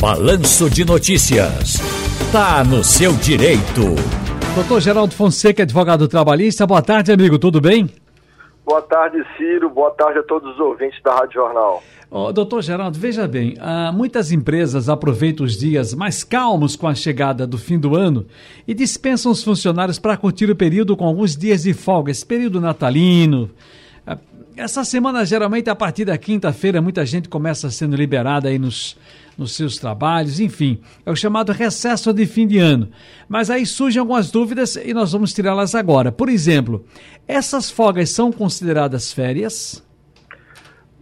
Balanço de Notícias. Tá no seu direito. Doutor Geraldo Fonseca, advogado trabalhista. Boa tarde, amigo. Tudo bem? Boa tarde, Ciro. Boa tarde a todos os ouvintes da Rádio Jornal. Oh, doutor Geraldo, veja bem, ah, muitas empresas aproveitam os dias mais calmos com a chegada do fim do ano e dispensam os funcionários para curtir o período com alguns dias de folga, esse período natalino. Essa semana, geralmente, a partir da quinta-feira, muita gente começa sendo liberada aí nos, nos seus trabalhos, enfim, é o chamado recesso de fim de ano. Mas aí surgem algumas dúvidas e nós vamos tirá-las agora. Por exemplo, essas folgas são consideradas férias?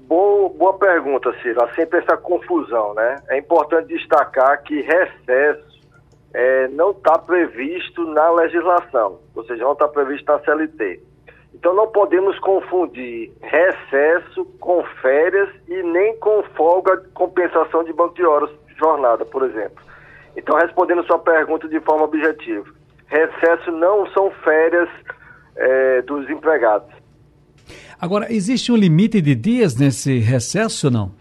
Boa, boa pergunta, Ciro. Há sempre essa confusão, né? É importante destacar que recesso é, não está previsto na legislação, ou seja, não está previsto na CLT. Então não podemos confundir recesso com férias e nem com folga de compensação de banco de horas de jornada, por exemplo. Então, respondendo sua pergunta de forma objetiva, recesso não são férias é, dos empregados. Agora, existe um limite de dias nesse recesso ou não?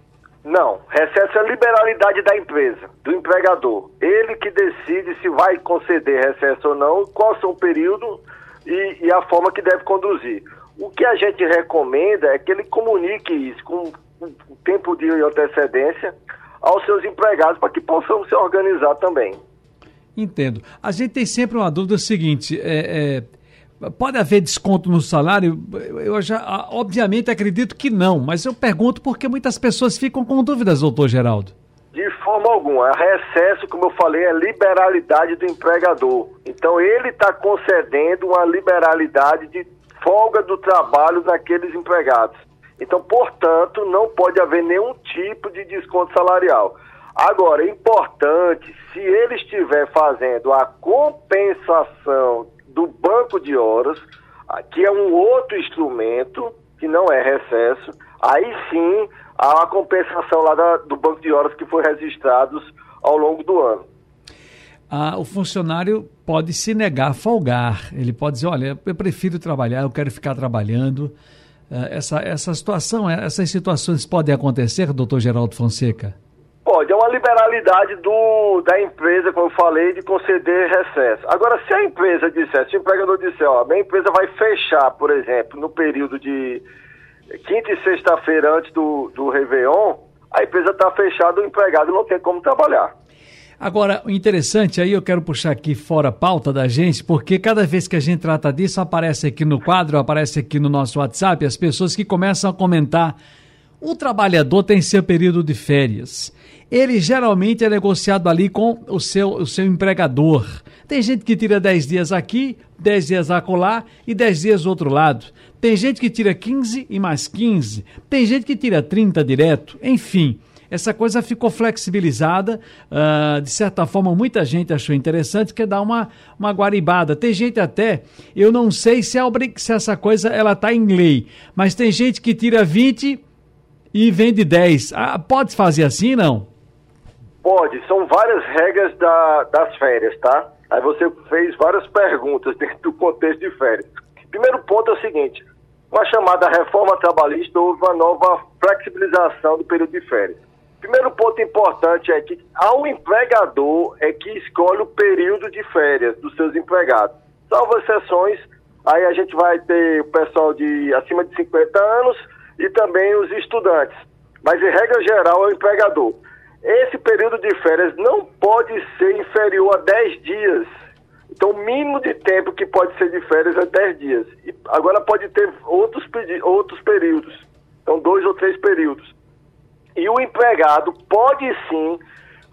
Não. Recesso é a liberalidade da empresa, do empregador. Ele que decide se vai conceder recesso ou não, qual são o período e, e, a forma que deve conduzir. O que a gente recomenda é que ele comunique isso com o tempo de antecedência aos seus empregados para que possam se organizar também. Entendo. A gente tem sempre uma dúvida seguinte: é, é Pode haver desconto no salário? Eu já, obviamente, acredito que não, mas eu pergunto porque muitas pessoas ficam com dúvidas, doutor Geraldo. Forma alguma. Recesso, como eu falei, é liberalidade do empregador. Então, ele está concedendo uma liberalidade de folga do trabalho naqueles empregados. Então, portanto, não pode haver nenhum tipo de desconto salarial. Agora, é importante, se ele estiver fazendo a compensação do banco de horas, que é um outro instrumento, que não é recesso, aí sim há a compensação lá da, do banco de horas que foi registrados ao longo do ano. Ah, o funcionário pode se negar a folgar. Ele pode dizer, olha, eu prefiro trabalhar, eu quero ficar trabalhando. Ah, essa, essa situação, essas situações podem acontecer, doutor Geraldo Fonseca? Pode, é uma liberalidade do, da empresa, como eu falei, de conceder recesso. Agora, se a empresa disser, se o empregador disser, ó, minha empresa vai fechar, por exemplo, no período de quinta e sexta-feira antes do, do Réveillon, a empresa está fechada, o empregado não tem como trabalhar. Agora, o interessante, aí eu quero puxar aqui fora a pauta da gente, porque cada vez que a gente trata disso, aparece aqui no quadro, aparece aqui no nosso WhatsApp, as pessoas que começam a comentar o trabalhador tem seu período de férias. Ele geralmente é negociado ali com o seu, o seu empregador. Tem gente que tira 10 dias aqui, 10 dias acolá e 10 dias do outro lado. Tem gente que tira 15 e mais 15. Tem gente que tira 30 direto. Enfim, essa coisa ficou flexibilizada. Uh, de certa forma, muita gente achou interessante, quer dar uma, uma guaribada. Tem gente até, eu não sei se, é se essa coisa ela está em lei, mas tem gente que tira 20 e vende 10. Ah, pode fazer assim, não? Pode, são várias regras da, das férias, tá? Aí você fez várias perguntas dentro do contexto de férias. Primeiro ponto é o seguinte: com a chamada reforma trabalhista, houve uma nova flexibilização do período de férias. Primeiro ponto importante é que ao empregador é que escolhe o período de férias dos seus empregados. Salvo exceções, aí a gente vai ter o pessoal de acima de 50 anos e também os estudantes. Mas, em regra geral, é o empregador. Esse período de férias não pode ser inferior a 10 dias. Então, o mínimo de tempo que pode ser de férias é 10 dias. E agora pode ter outros, outros períodos. Então, dois ou três períodos. E o empregado pode sim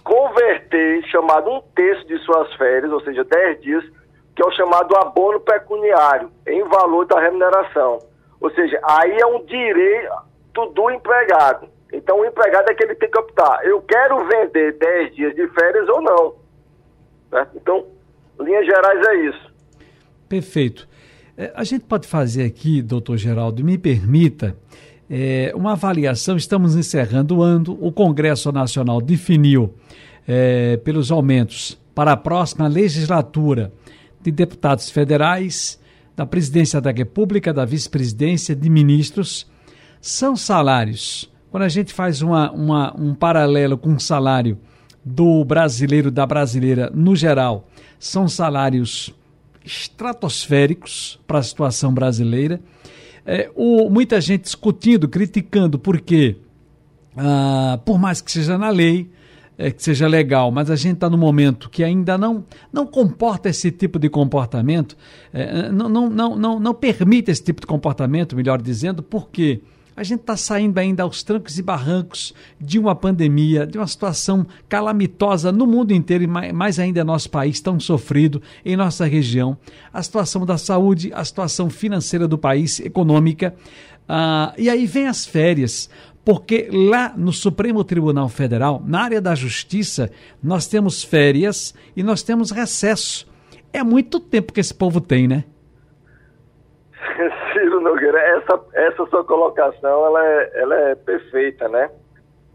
converter, chamado um terço de suas férias, ou seja, 10 dias, que é o chamado abono pecuniário, em valor da remuneração. Ou seja, aí é um direito do empregado. Então o empregado é que ele tem que optar. Eu quero vender 10 dias de férias ou não. Certo? Então, linhas gerais é isso. Perfeito. É, a gente pode fazer aqui, doutor Geraldo, me permita, é, uma avaliação. Estamos encerrando o ano. O Congresso Nacional definiu é, pelos aumentos para a próxima legislatura de deputados federais da presidência da República, da vice-presidência, de ministros, são salários. Quando a gente faz uma, uma, um paralelo com o salário do brasileiro, da brasileira no geral, são salários estratosféricos para a situação brasileira. É, o, muita gente discutindo, criticando, porque, ah, por mais que seja na lei, é, que seja legal, mas a gente está no momento que ainda não, não comporta esse tipo de comportamento, é, não, não, não, não, não permite esse tipo de comportamento, melhor dizendo, porque a gente está saindo ainda aos trancos e barrancos de uma pandemia, de uma situação calamitosa no mundo inteiro e mais ainda nosso país tão sofrido, em nossa região. A situação da saúde, a situação financeira do país, econômica. Ah, e aí vem as férias porque lá no Supremo Tribunal Federal, na área da justiça, nós temos férias e nós temos recesso. É muito tempo que esse povo tem, né? Ciro Nogueira, essa, essa sua colocação ela é, ela é perfeita, né?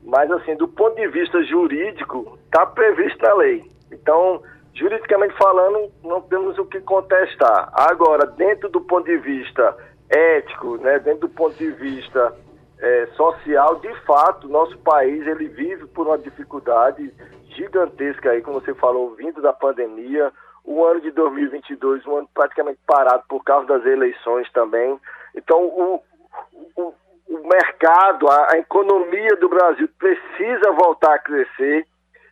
Mas, assim, do ponto de vista jurídico, está previsto na lei. Então, juridicamente falando, não temos o que contestar. Agora, dentro do ponto de vista ético, né, dentro do ponto de vista é, social, de fato, nosso país ele vive por uma dificuldade gigantesca aí, como você falou, vindo da pandemia, o ano de 2022, um ano praticamente parado por causa das eleições também. Então, o, o, o mercado, a, a economia do Brasil precisa voltar a crescer.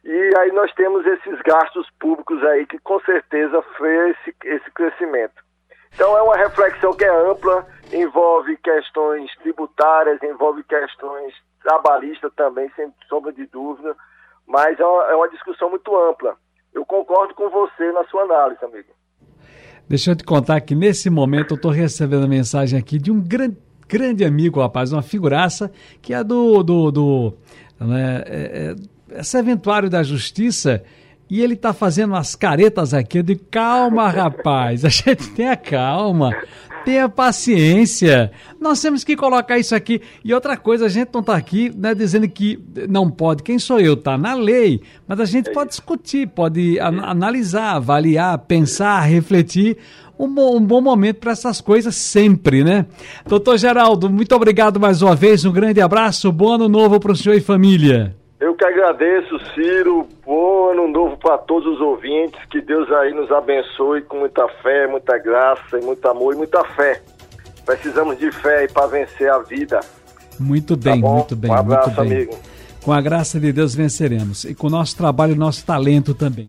E aí nós temos esses gastos públicos aí que com certeza freiam esse, esse crescimento. Então é uma reflexão que é ampla, envolve questões tributárias, envolve questões trabalhistas também, sem sombra de dúvida, mas é uma, é discussão muito ampla. Eu concordo com você na sua análise, amigo. Deixa eu te contar que nesse momento eu estou recebendo a mensagem aqui de um grande, grande amigo, rapaz, uma figuraça, que é do. do, do né, é, é serventuário da justiça e ele tá fazendo umas caretas aqui. de calma, rapaz, a gente tenha calma, tenha paciência. Nós temos que colocar isso aqui. E outra coisa, a gente não tá aqui né, dizendo que não pode. Quem sou eu? Tá na lei. Mas a gente pode discutir, pode analisar, avaliar, pensar, refletir. Um bom, um bom momento para essas coisas sempre, né? Doutor Geraldo, muito obrigado mais uma vez. Um grande abraço. Bom ano novo para o senhor e família. Eu que agradeço, Ciro. Bom ano novo para todos os ouvintes. Que Deus aí nos abençoe com muita fé, muita graça, e muito amor e muita fé. Precisamos de fé aí para vencer a vida. Muito bem, tá muito bem. Um abraço, muito bem. amigo. Com a graça de Deus venceremos. E com o nosso trabalho e nosso talento também.